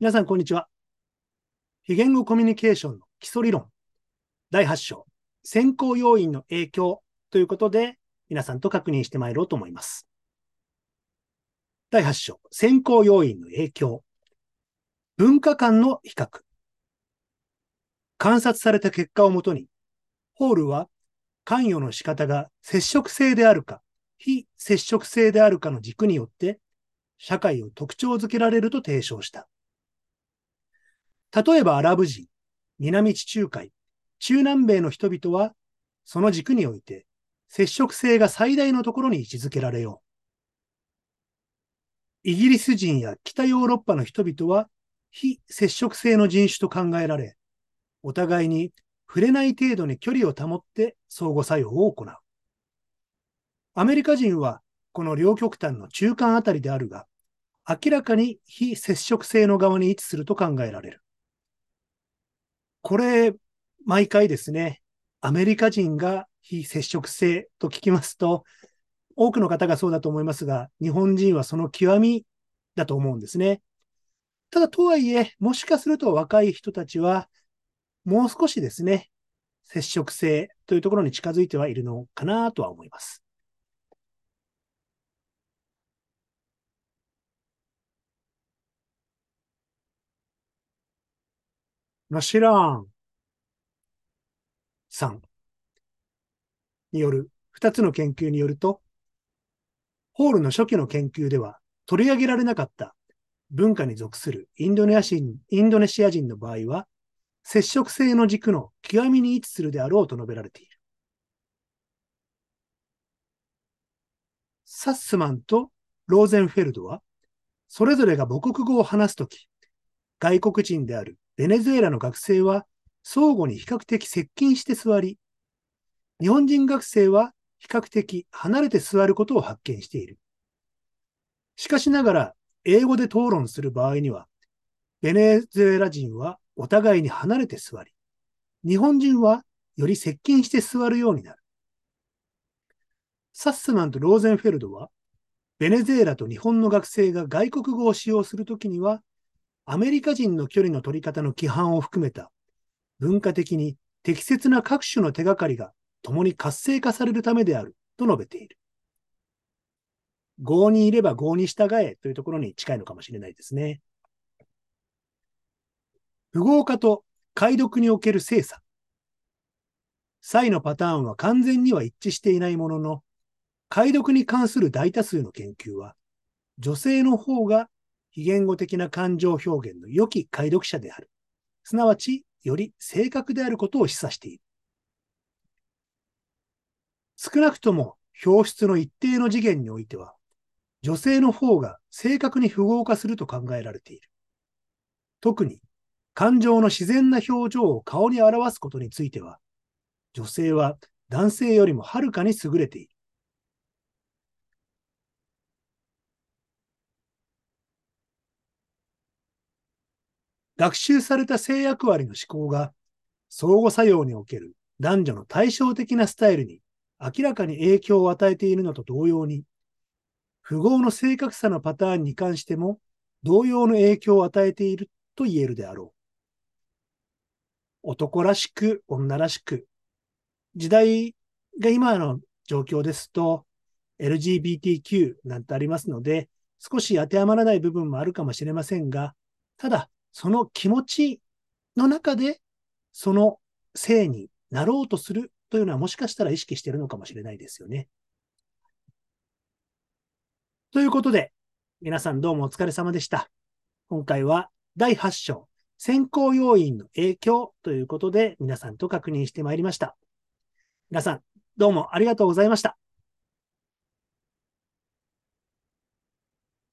皆さん、こんにちは。非言語コミュニケーションの基礎理論、第8章、先行要因の影響ということで、皆さんと確認してまいろうと思います。第8章、先行要因の影響。文化間の比較。観察された結果をもとに、ホールは関与の仕方が接触性であるか、非接触性であるかの軸によって、社会を特徴づけられると提唱した。例えばアラブ人、南地中海、中南米の人々は、その軸において、接触性が最大のところに位置づけられよう。イギリス人や北ヨーロッパの人々は、非接触性の人種と考えられ、お互いに触れない程度に距離を保って相互作用を行う。アメリカ人はこの両極端の中間あたりであるが、明らかに非接触性の側に位置すると考えられる。これ、毎回ですね、アメリカ人が非接触性と聞きますと、多くの方がそうだと思いますが、日本人はその極みだと思うんですね。ただ、とはいえ、もしかすると若い人たちは、もう少しですね、接触性というところに近づいてはいるのかなとは思います。ラシラーンさんによる二つの研究によると、ホールの初期の研究では取り上げられなかった文化に属するインドネシア人インドネシア人の場合は、接触性の軸の極みに位置するであろうと述べられている。サッスマンとローゼンフェルドは、それぞれが母国語を話すとき、外国人であるベネズエラの学生は相互に比較的接近して座り、日本人学生は比較的離れて座ることを発見している。しかしながら、英語で討論する場合には、ベネズエラ人はお互いに離れて座り、日本人はより接近して座るようになる。サッスマンとローゼンフェルドは、ベネズエラと日本の学生が外国語を使用するときには、アメリカ人の距離の取り方の規範を含めた文化的に適切な各種の手がかりが共に活性化されるためであると述べている。合にいれば合に従えというところに近いのかもしれないですね。符号化と解読における精査。差異のパターンは完全には一致していないものの、解読に関する大多数の研究は、女性の方が非言語的な感情表現の良き解読者である。すなわち、より正確であることを示唆している。少なくとも表出の一定の次元においては、女性の方が正確に符号化すると考えられている。特に、感情の自然な表情を顔に表すことについては、女性は男性よりもはるかに優れている。学習された性役割の思考が相互作用における男女の対照的なスタイルに明らかに影響を与えているのと同様に、符号の正確さのパターンに関しても同様の影響を与えていると言えるであろう。男らしく、女らしく、時代が今の状況ですと、LGBTQ なんてありますので、少し当てはまらない部分もあるかもしれませんが、ただ、その気持ちの中で、その性になろうとするというのはもしかしたら意識しているのかもしれないですよね。ということで、皆さんどうもお疲れ様でした。今回は第8章、先行要因の影響ということで皆さんと確認してまいりました。皆さん、どうもありがとうございました。